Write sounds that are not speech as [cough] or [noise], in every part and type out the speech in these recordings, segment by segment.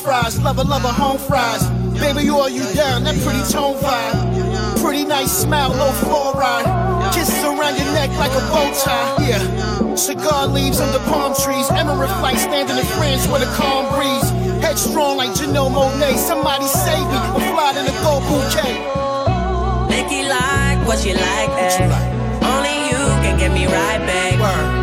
fries. Lover, lover, home fries. Baby, you are you down? That pretty tone vibe. Pretty nice smile, low fluoride. Kisses around your neck like a bow tie. Yeah. Cigar leaves under palm trees. Emerald flight standing in France with a calm breeze. Headstrong like Janelle Monáe. Somebody save me. I'm flying in a gold bouquet. Nikki, like what you like, eh? What you like. Only you can get me right back. Word.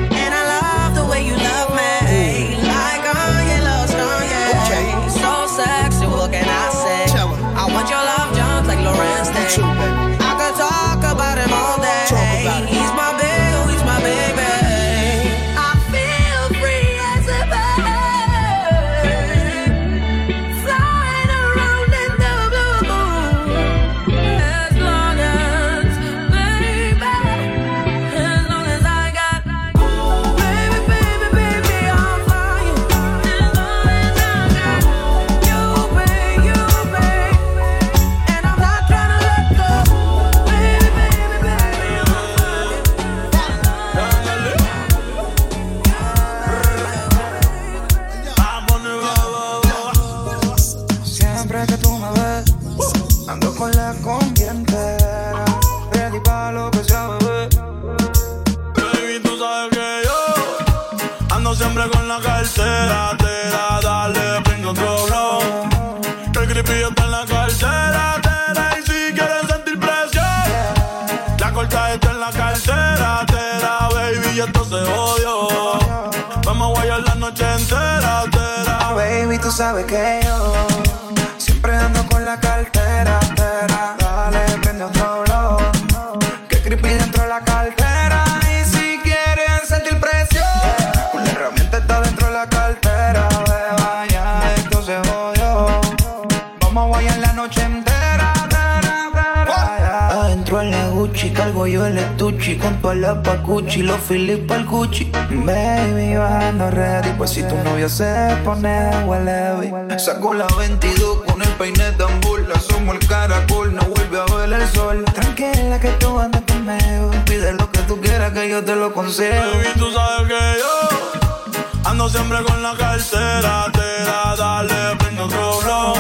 Con tu alapa Gucci, los Philip al Gucci. Baby, bajando ready, pues si tu novio se pone huelevi. Sacó la 22 con el peine tambor, la somos el caracol, no vuelve a ver el sol. Tranquila que tú andas conmigo, pide lo que tú quieras que yo te lo concedo. Baby, tú sabes que yo ando siempre con la cartera, te da, dale, prendo otro blow.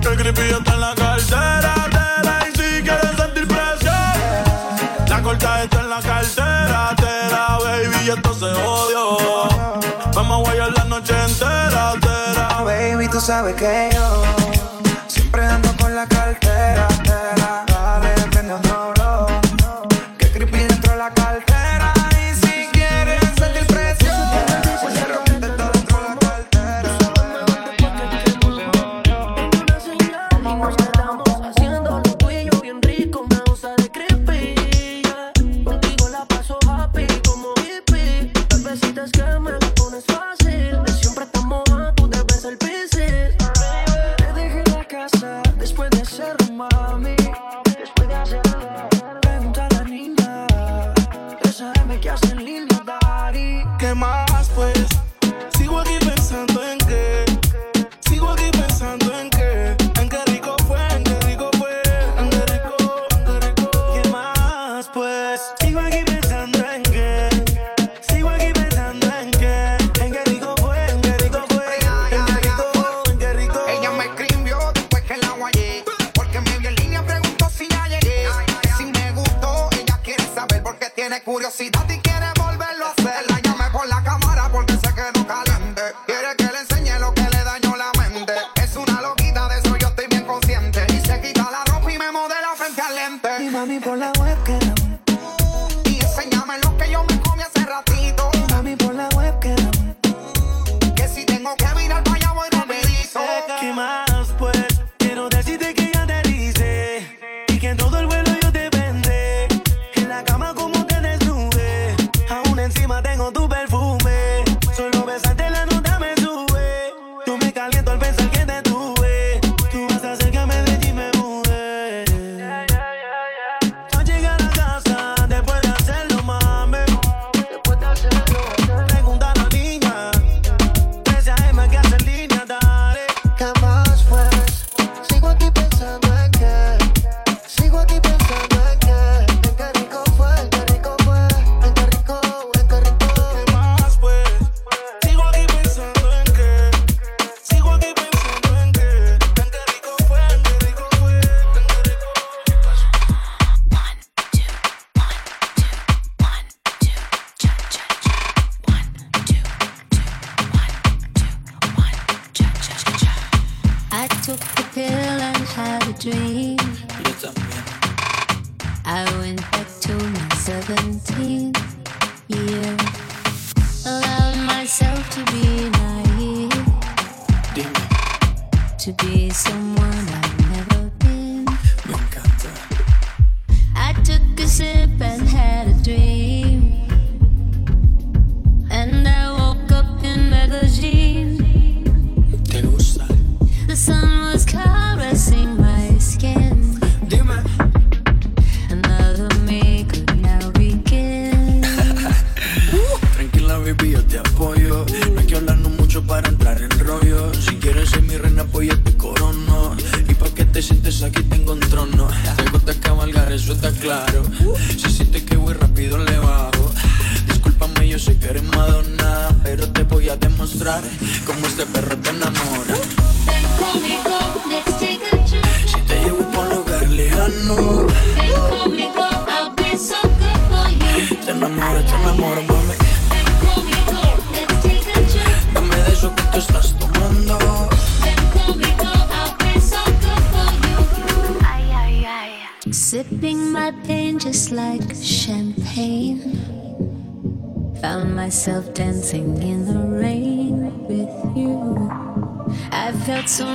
Que el creepy está en la cartera, la cartera, tera, baby, esto se odio. Vamos a guayar la noche entera, tera. Baby, tú sabes que yo myself dancing in the rain with you. I felt so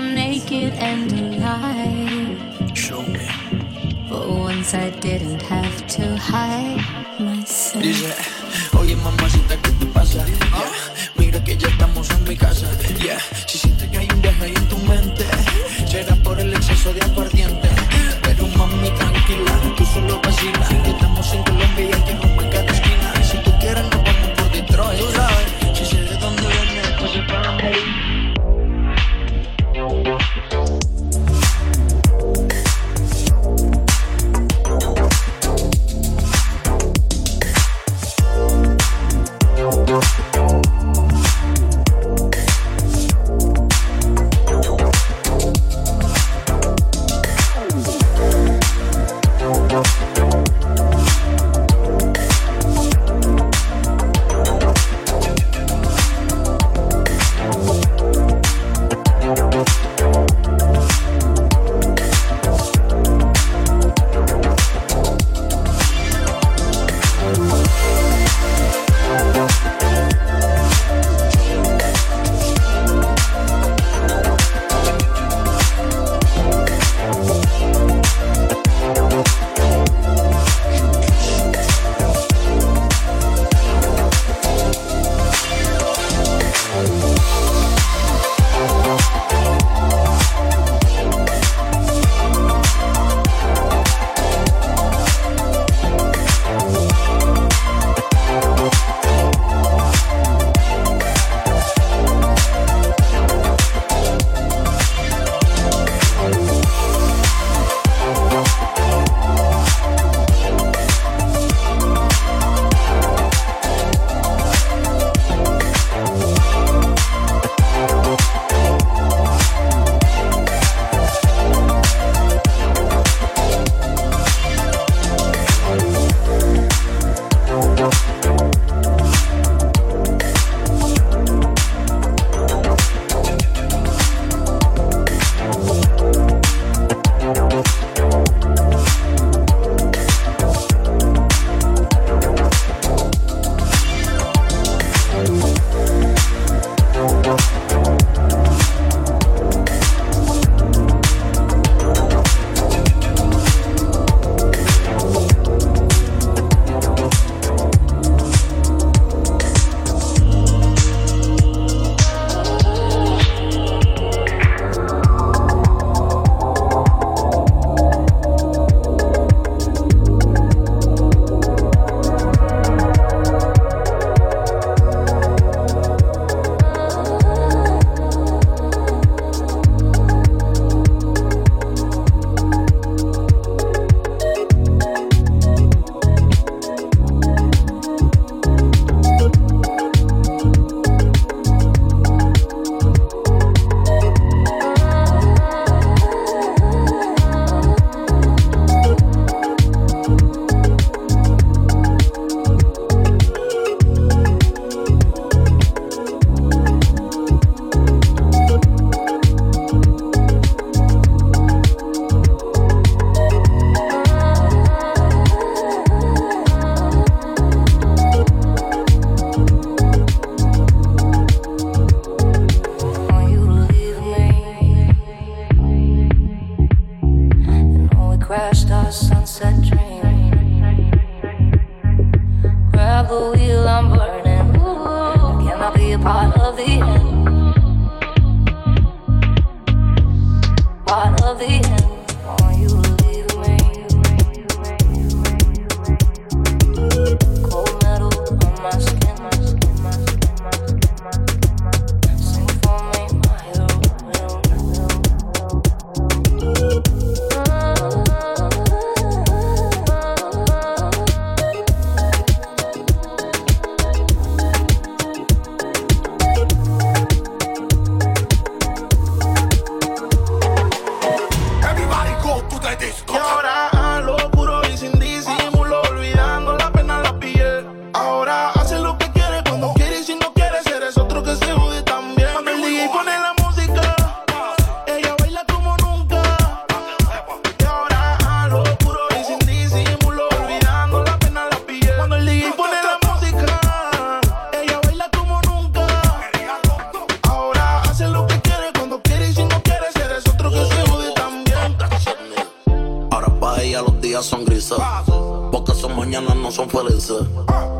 dice.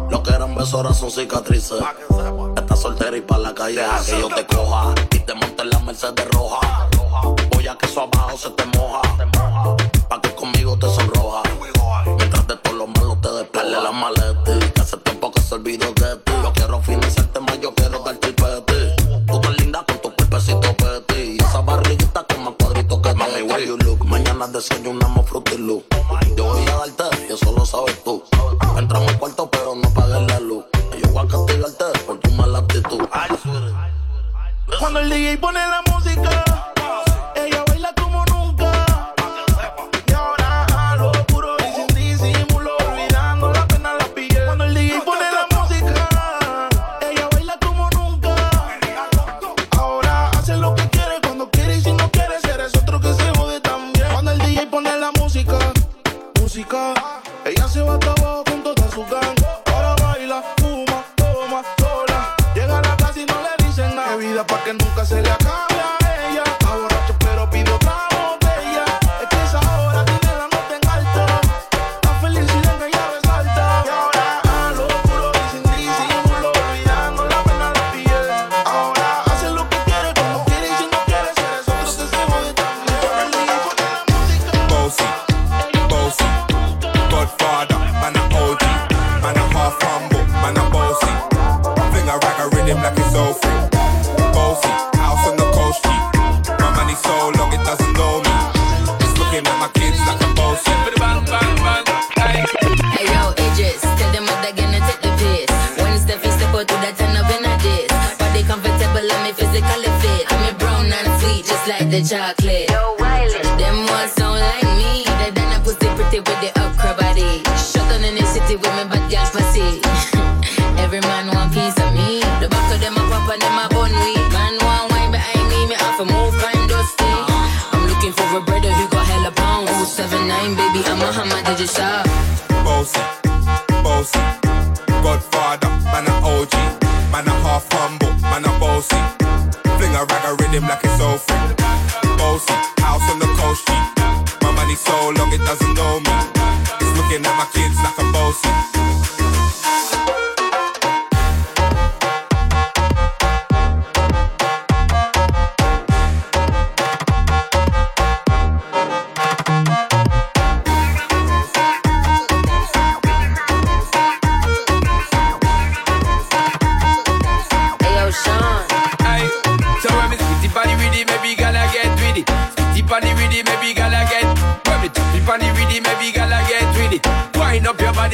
Lo que eran besos ahora son cicatrices. Estás soltera y pa' la calle deja que yo te coja. Y te monte en la Mercedes roja. Voy a que eso abajo se te moja. Pa' que conmigo te sonroja. Mientras de todos los malos te despele la maleta. Que hace tiempo que se olvidó de ti.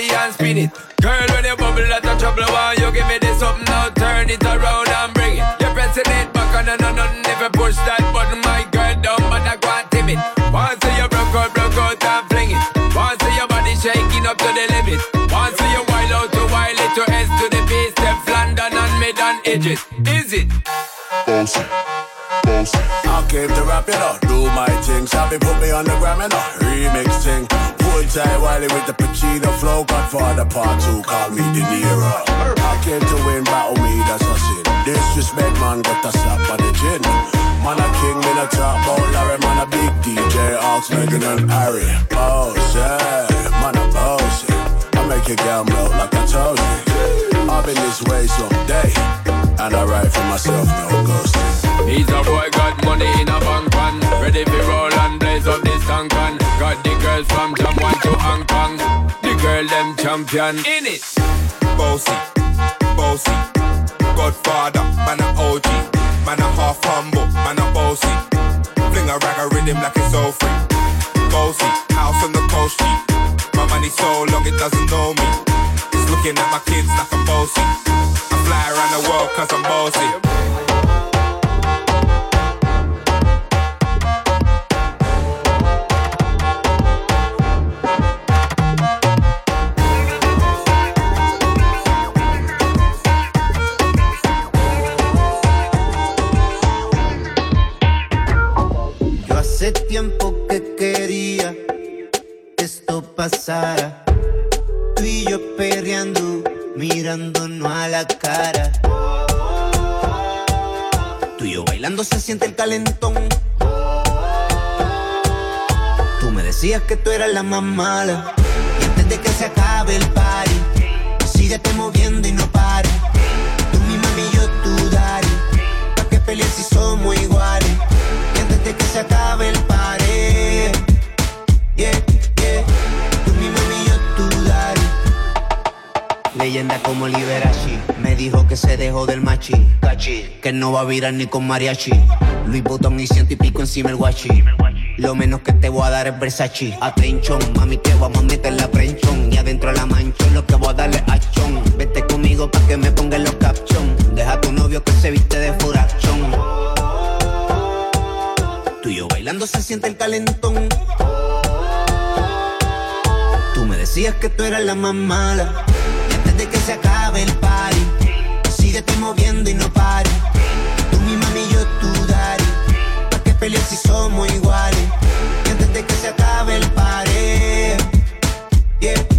body and spin it. Girl, when you bubble, lot of trouble. Why you give me this up now? Turn it around and bring it. You're pressing it back on and on and never push that button, my girl. Don't bother quite timid. Once you broke out, broke out and fling it. Once your body shaking up to the limit. Once you wild out to wild it to S to the B. step London and mid and edges. Is it? Bossy. I came to rap it up, do my thing. Sabi put me on the gram and a remix thing. Old while Wiley with the Pacino flow, Godfather part two, call me De Niro. I came to win, battle me, that's a sin. Disrespect, man, get a slap on the chin. Man a king, me a top about Larry, man a big DJ, Hawks, Megan and Harry. Boss, yeah, man a boss. Yeah. I make a girl melt like I told you. I've been this way some day, and I write for myself, no ghosting. He's a boy, got money in a bank pan. Ready for roll and blaze up this tank got the girls from Japan to Hong Kong. The girl them champion in it. Bossy, bossy, Godfather, man a OG, man a half humble, man a bossy. Fling a rag a rhythm like it's so free. Bossy, house on the coast G. My money so long it doesn't know me. It's looking at my kids like I'm bossy. I fly around the world cause I'm bossy. Hace tiempo que quería que esto pasara. Tú y yo perreando, mirándonos a la cara. Tú y yo bailando se siente el calentón. Tú me decías que tú eras la más mala. Y antes de que se acabe el party, síguete moviendo y no pares. Tú mi mami, yo tu daddy. Pa' que pelees si somos iguales que se acabe el pared. Yeah, yeah. Tú mi mami, yo tu daddy. Leyenda como Liberace. Me dijo que se dejó del machi. Cachi. Que no va a virar ni con mariachi. Luis Botón y ciento y pico encima el guachi. Lo menos que te voy a dar es Versace. Atención, mami, te vamos a meter la prenchón. Y adentro la manchón, lo que voy a darle a chon. Vete conmigo pa' que me pongan los caption. Deja a tu novio que se viste de furachón bailando se siente el calentón. Tú me decías que tú eras la más mala. Y antes de que se acabe el party, síguete moviendo y no pares. Tú mi mami, yo tu daddy. ¿Para qué pelear si somos iguales? Y antes de que se acabe el party, yeah.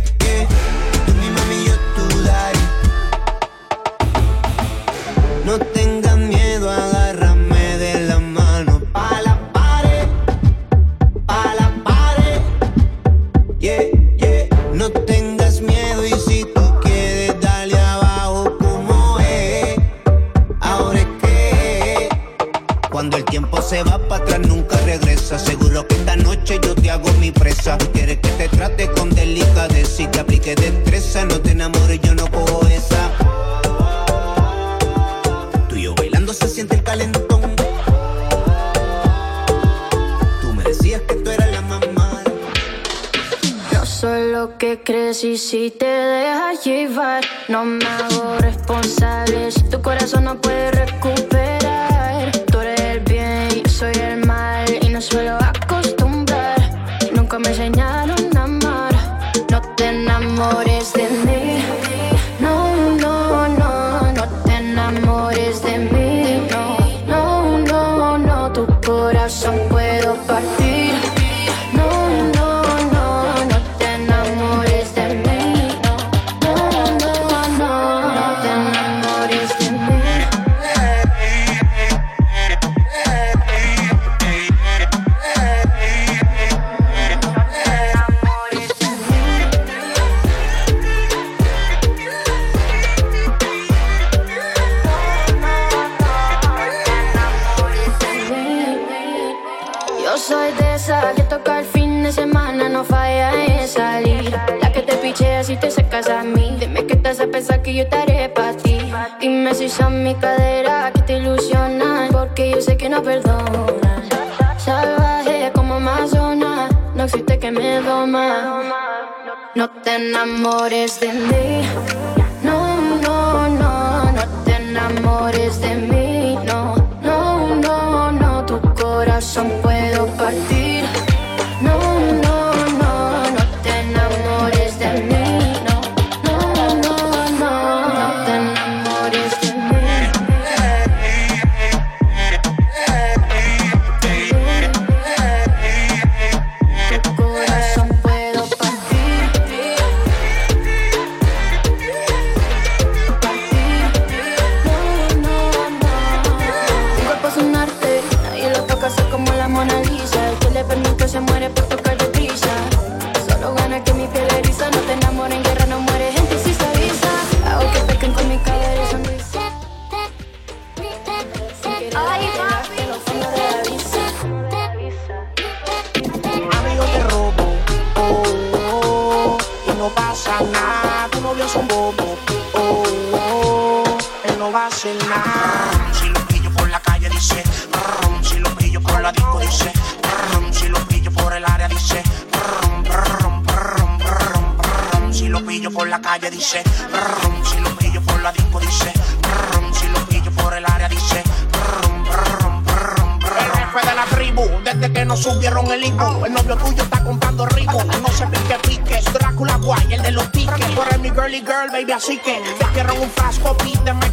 rico. El novio tuyo está comprando rico. No se pique piques. Drácula guay, el de los tickets. Tú eres mi girly girl, baby, así que te quiero un frasco, pídeme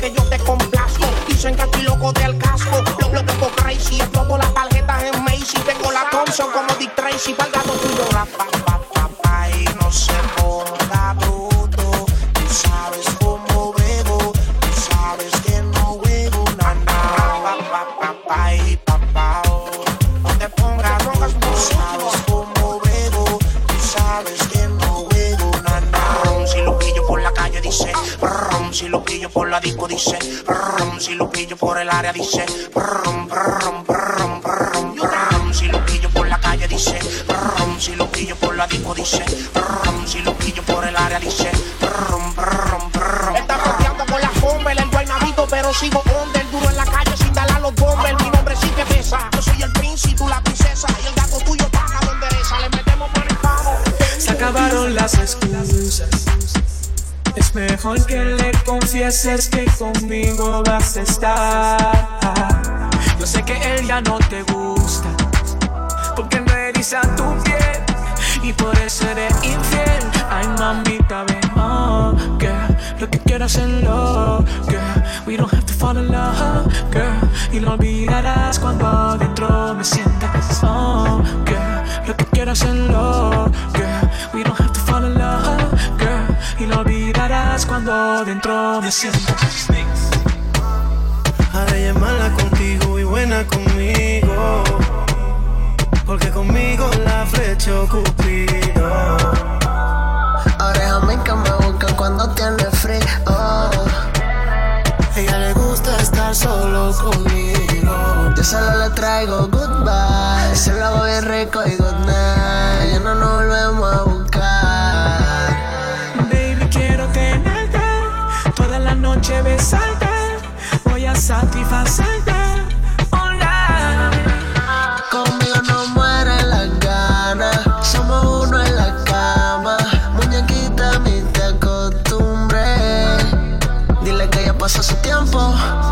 mereces que conmigo vas a estar. Ahora ella es mala contigo y buena conmigo. Porque conmigo la flecha Cupido. Ahora es que me buscan cuando tiene frío. Ella le gusta estar solo conmigo. Yo solo le traigo goodbye. Se lo voy rico y good night. Ya no nos volvemos Conmigo no muere la gana. Somos uno en la cama. Muñequita, ni te acostumbré. Dile que ya pasó su tiempo.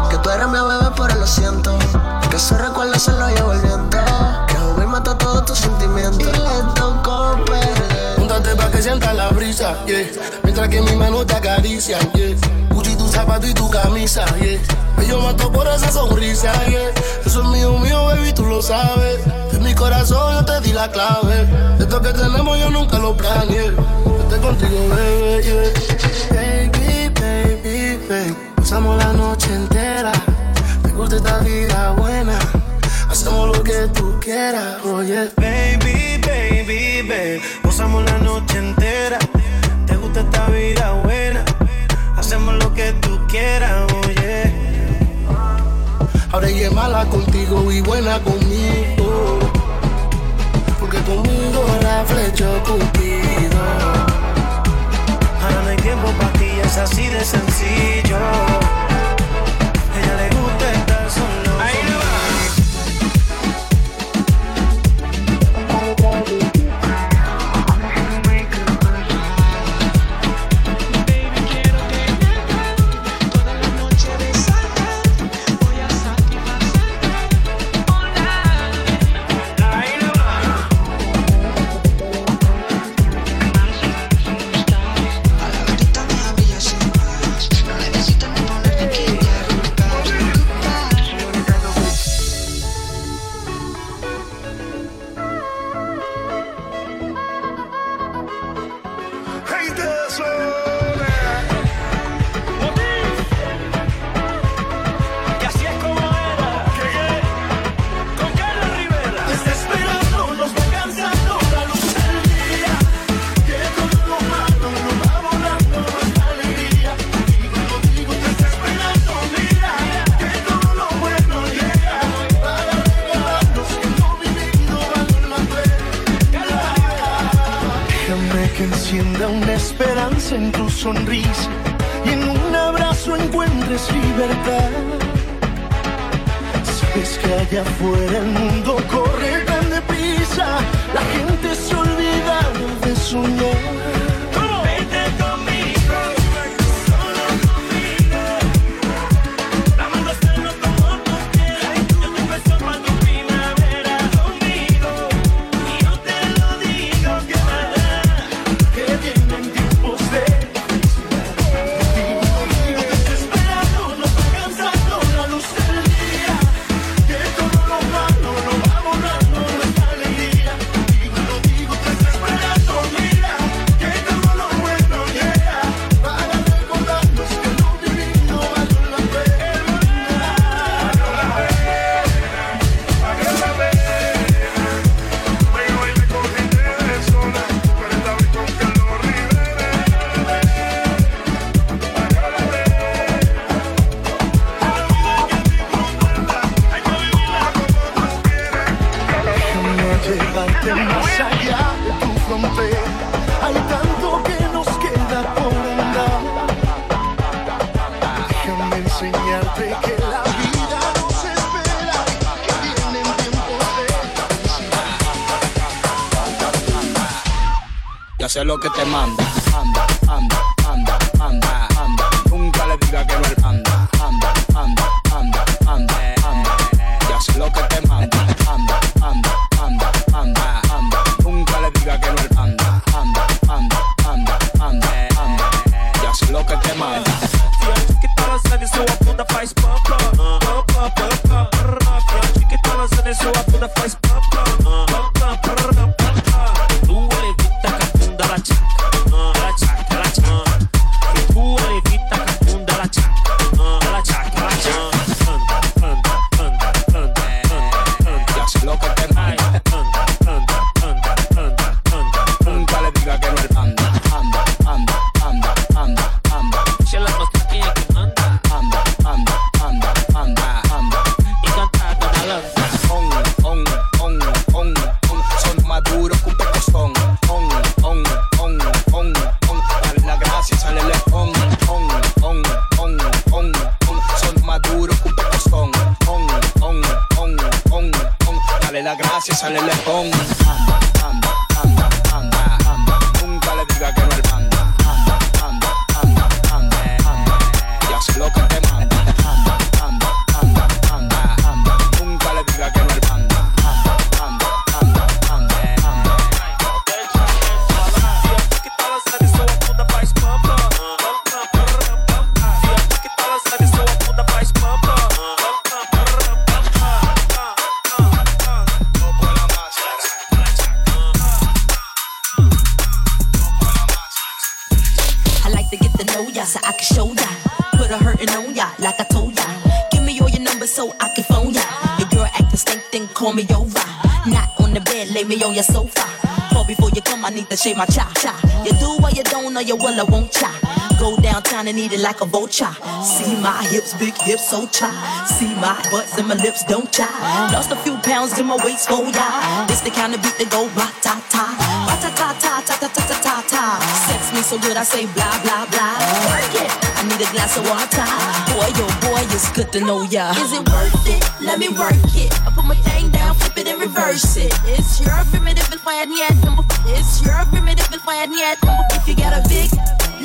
Que tú eres mi bebé pero lo siento, Que su recuerdo se lo llevo el. Que Jubil mata todos tus sentimientos. Le toco pelear. Póngate pa' que sientas la brisa. Mientras que mi mano te acaricia. Cuchi tu zapato y tu camisa yo mato por esa sonrisa. Yeah. Eso es mío, mío, baby, tú lo sabes. En mi corazón yo te di la clave. Esto que tenemos yo nunca lo planeé. Yo estoy contigo, baby, yeah. Baby, baby, baby. Pasamos la noche entera. Me gusta esta vida buena. Hacemos lo que tú quieras, oh, oye. Baby, baby, baby. Pasamos la noche entera. Te gusta esta vida buena. Hacemos lo que tú quieras, oh, oye. Ahora ella es mala contigo y buena conmigo. Porque conmigo la flechó Cupido. Ahora no hay tiempo para ti, es así de sencillo. சொன்றி lo que te manda. I won't See my hips, big hips, so cha. See my butts and my lips, don't cha. Lost a few pounds in my waist, oh yeah. This the kind of beat that go ra ta ta. Ra ta ta ta ta ta ta ta ta. Sex me so good, I say blah blah blah. Yeah, I need a glass of water. Boy, yo, boy, it's good to know ya. Is it worth it? Let me work it. I put my thing down, flip it and reverse it. It's your primitive and fire yet. It's your primitive and fire yet. If you got a big,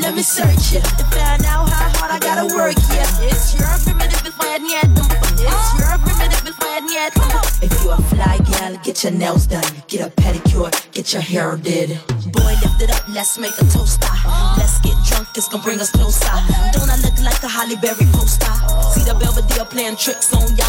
let me search it to find out how hard I gotta work. Yeah, it's your primitive and fire yet. If you a fly gal, get your nails done, get a pedicure, get your hair did. Boy, lift it up, let's make a toaster. Let's get drunk, it's gonna bring us closer. Don't I look like a Halle Berry poster? See the Belvedere playing tricks on ya.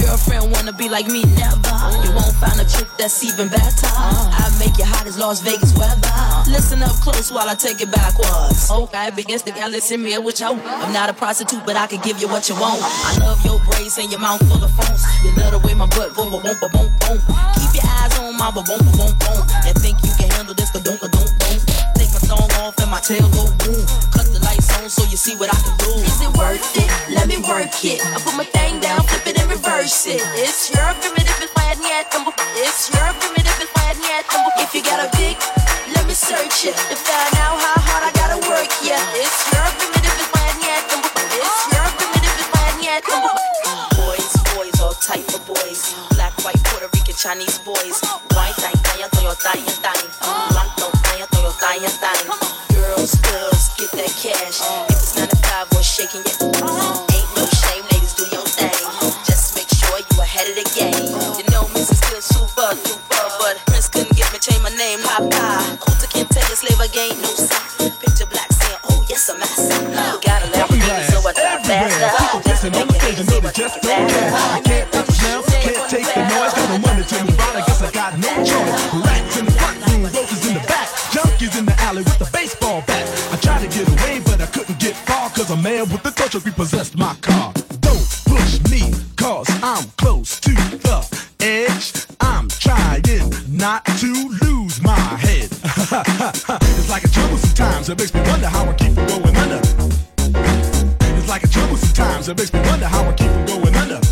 Girlfriend wanna be like me, never. You won't find a chick that's even better. I make you hot as Las Vegas weather. Listen up close while I take it backwards. Okay, begins to gal, listen me with you. I'm not a prostitute, but I can give you what you want. I love your braids and your mouth full of phones. You love the way my butt boom, boom, boom, boom, boom. Keep your eyes on my boom, boom, boom, boom. And think you can handle this, ka don't, don't, don't. Take my thong off and my tail go boom. Cut the lights on so you see what I can do. Is it worth it? Let me work it. I put my thing down, flip it and reverse it. It's your primitive and fire yet. It's your primitive and fire yet. If you got a big, let me search it to find out how hard I gotta work. Yeah, it's your primitive and fire yet. It's your primitive and fire yet. Boys, boys, all type of boys. Black, white, Puerto Rican, Chinese boys. White, thai, thai, Toyota, thai, Black, thai, Toyota, thai. Girls, girls, get that cash. If it's 9 to 5 or shaking your ain't no shame, ladies, do your thing. Just make sure you ahead of the game. You know, Mrs. Still super duper, but Prince couldn't get me change my name. Papa, Kunta can't tell you slave again, no sign. Dancing on the stage, I just don't care. I can't touch now, can't take the noise. Got no money to move on, I guess I got no choice. Rats in the front room, roses in the back. Junkies in the alley with the baseball bat. I tried to get away, but I couldn't get far. Cause a man with the torture repossessed my car. Don't push me, cause I'm close to the edge. I'm trying not to lose my head. [laughs] it's like a trouble sometimes, it makes me wonder how I keep It makes me wonder how I keep from going under.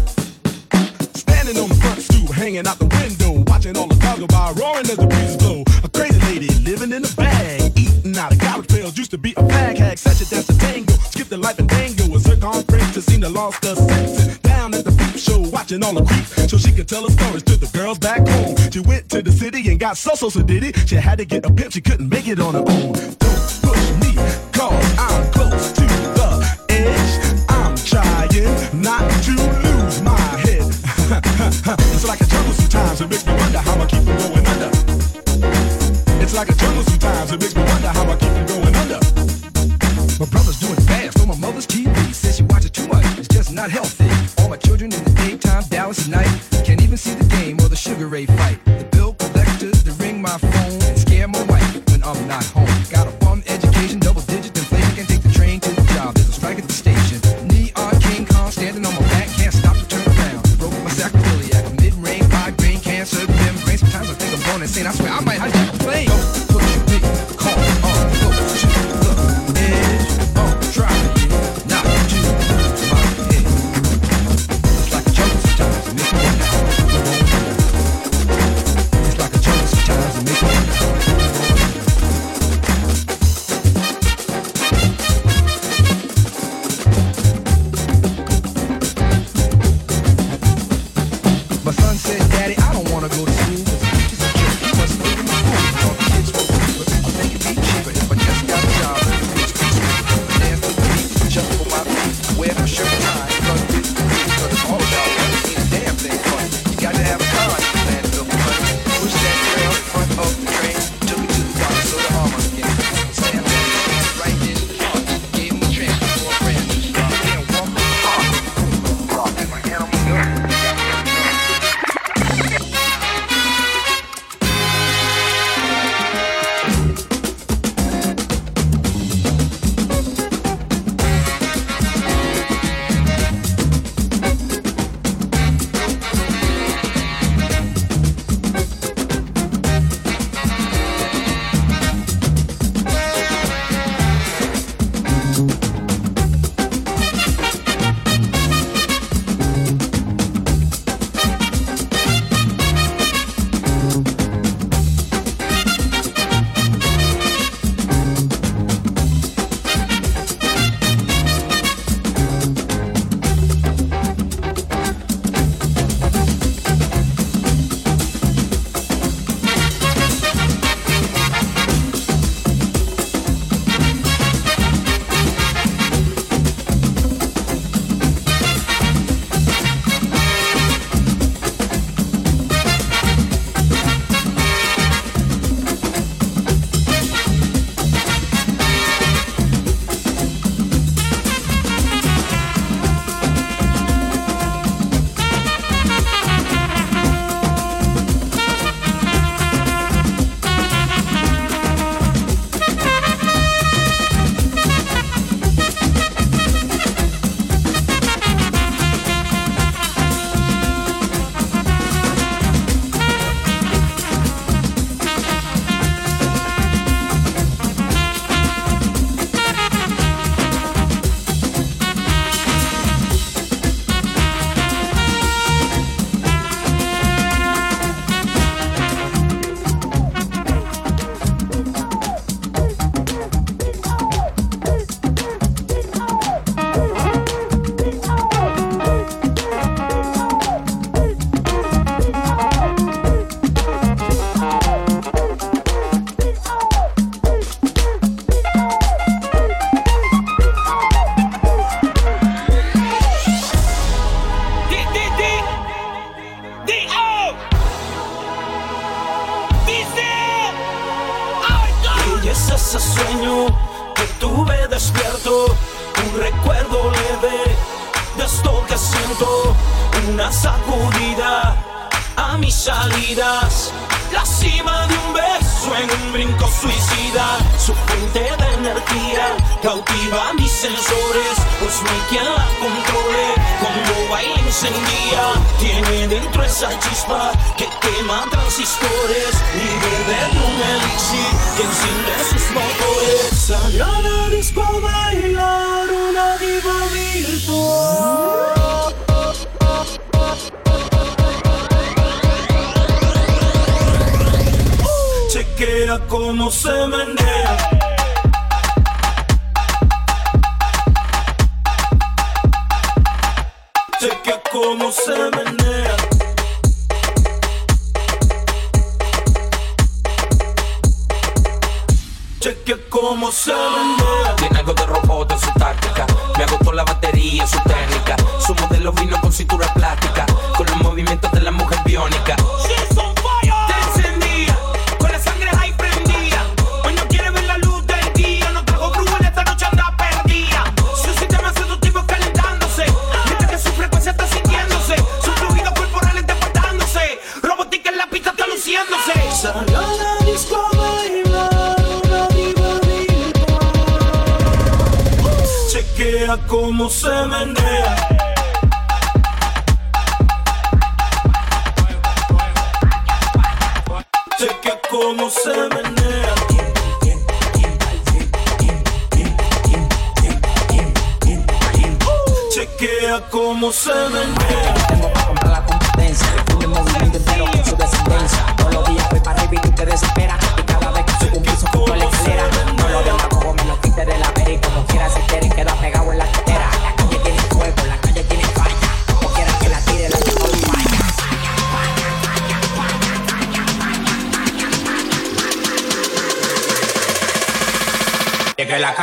Standing on the front stoop, hanging out the window, watching all the cars go by, roaring as the breeze blow. A crazy lady living in a bag, eating out of garbage pails, used to be a fag hag, such a dance to tango, skipped the life and dango, a zircon prince to seen the lost her senses. Down at the peep show, watching all the creeps, so she could tell her stories to the girls back home. She went to the city and got so so so did it. She had to get a pimp, she couldn't make it on her own. Don't push me.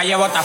Calle bota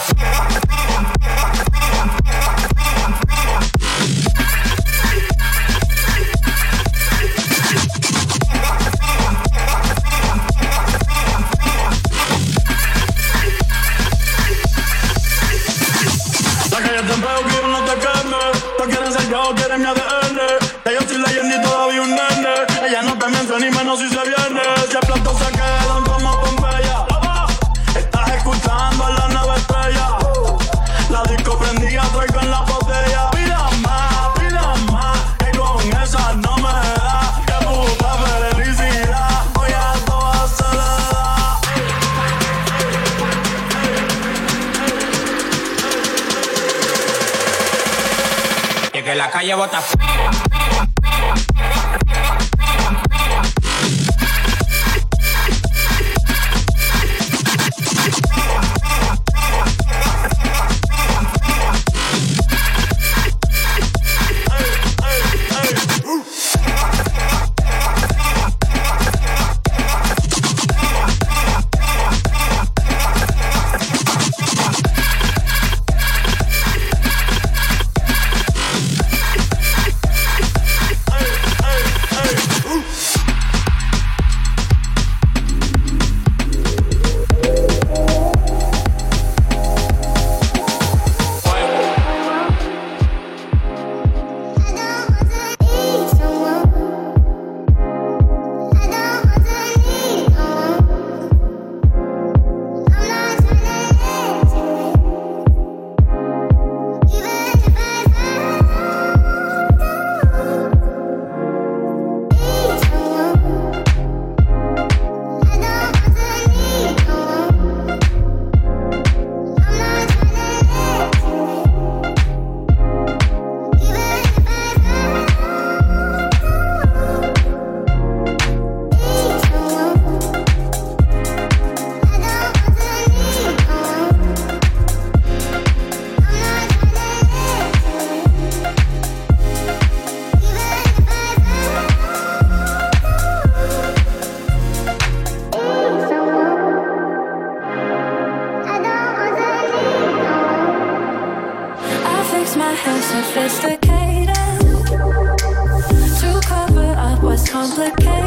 complicated.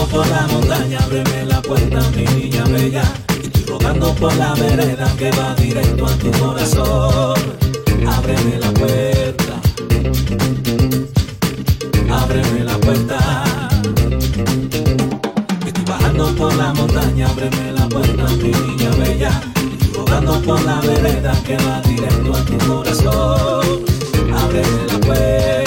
rodando por la montaña, ábreme la puerta, mi niña bella. Estoy rodando por la vereda que va directo a tu corazón. Ábreme la puerta. Ábreme la puerta. Estoy bajando por la montaña, ábreme la puerta, mi niña bella. Estoy rodando por la vereda que va directo a tu corazón. Ábreme la puerta.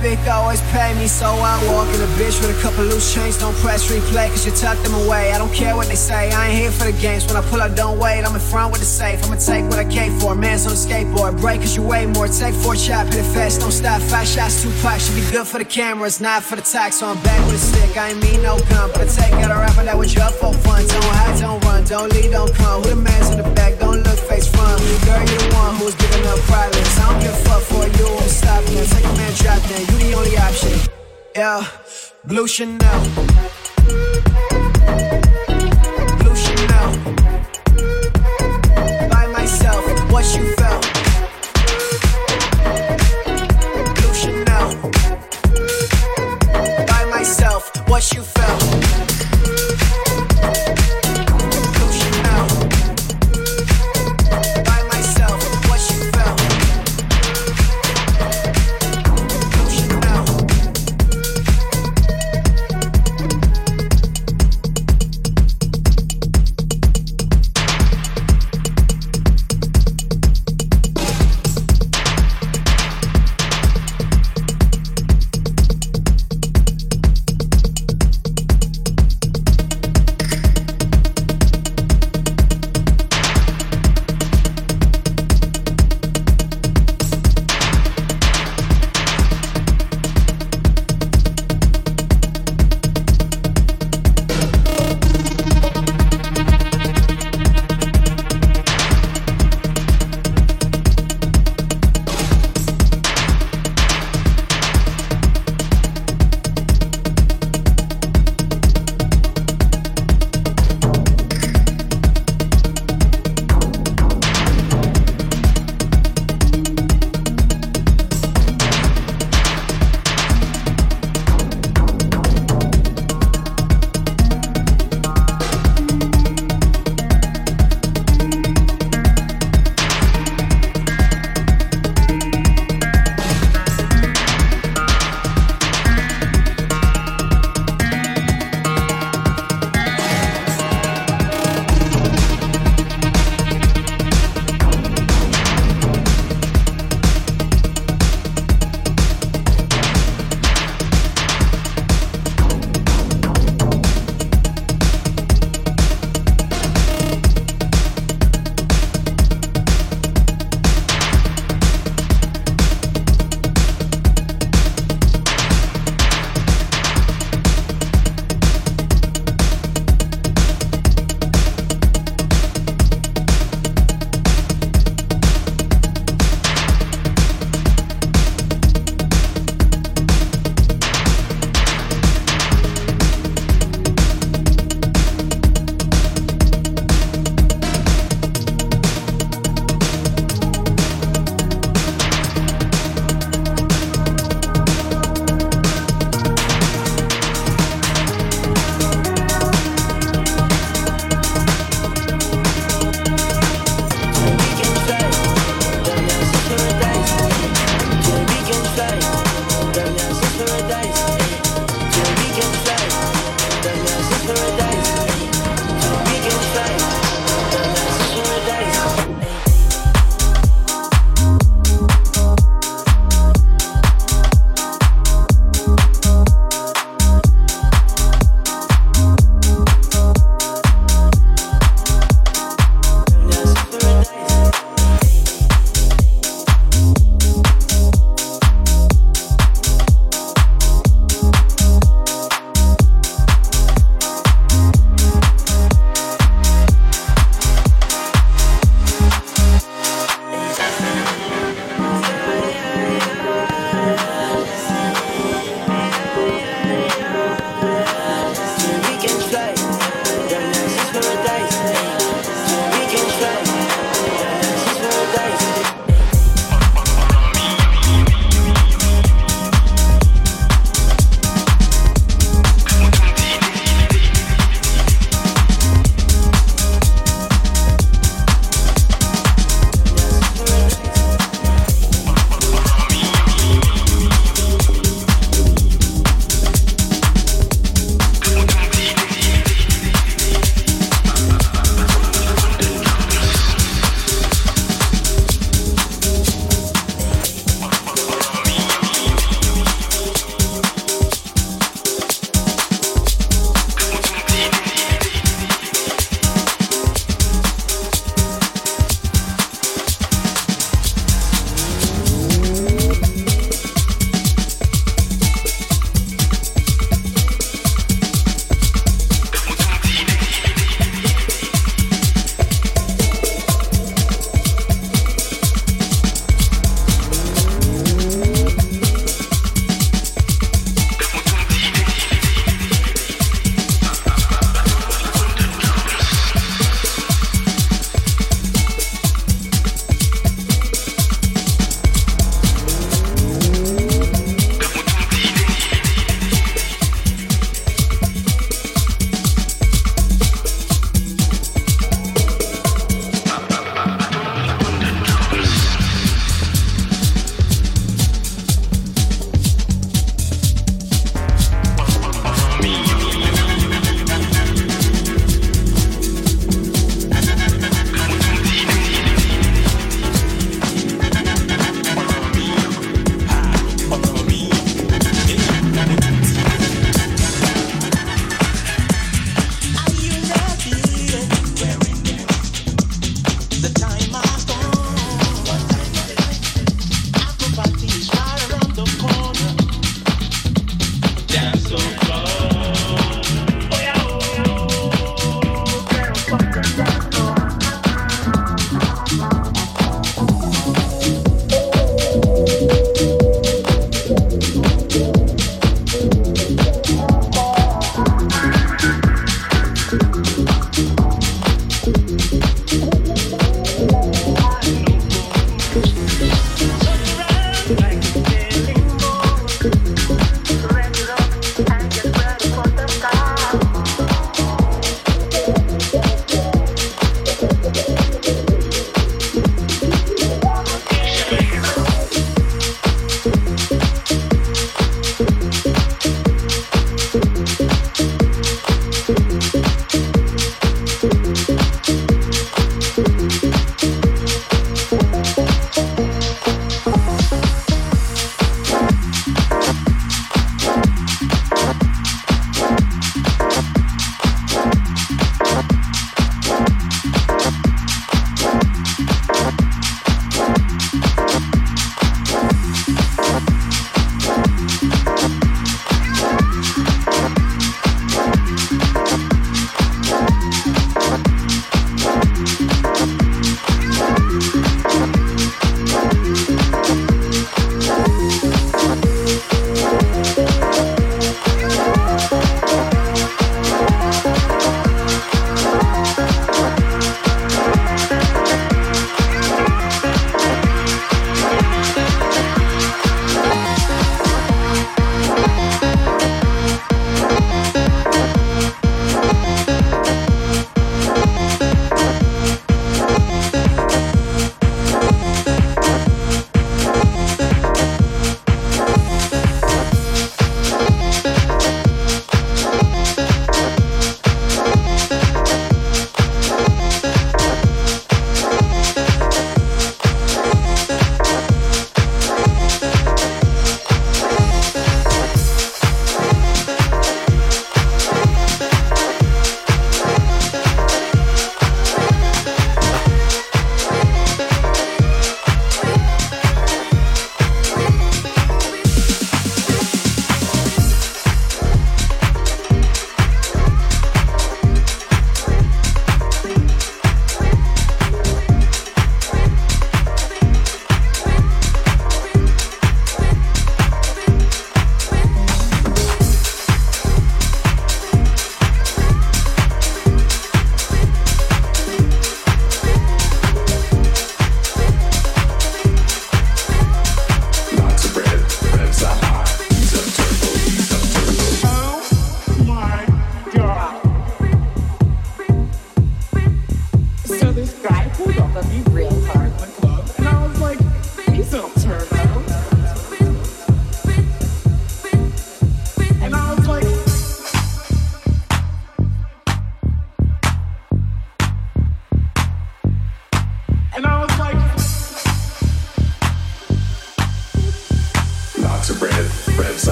Topic always pay me, so I walk in a bitch with a couple loose chains. Don't press replay, cause you tuck them away. I don't care what they say, I ain't here for the games. When I pull up, don't wait, I'm in front with the safe. I'ma take what I came for. Man's on a skateboard, break cause you weigh more. Take four chop, hit it fast, don't stop. Five shots, two packs, should be good for the cameras, not for the tax. So I'm back with a stick, I ain't mean no gun, but I take out a rapper that was up for fun. Don't hide, don't run, don't lead, don't come. Who the man's in the back, face front. Girl, you the one who's giving up privates. I don't give a fuck for you, I'm stopping. Take a man, drop then, you the only option. Yeah, Blue Chanel. Blue Chanel. By myself, what you felt. Blue Chanel. By myself, what you felt.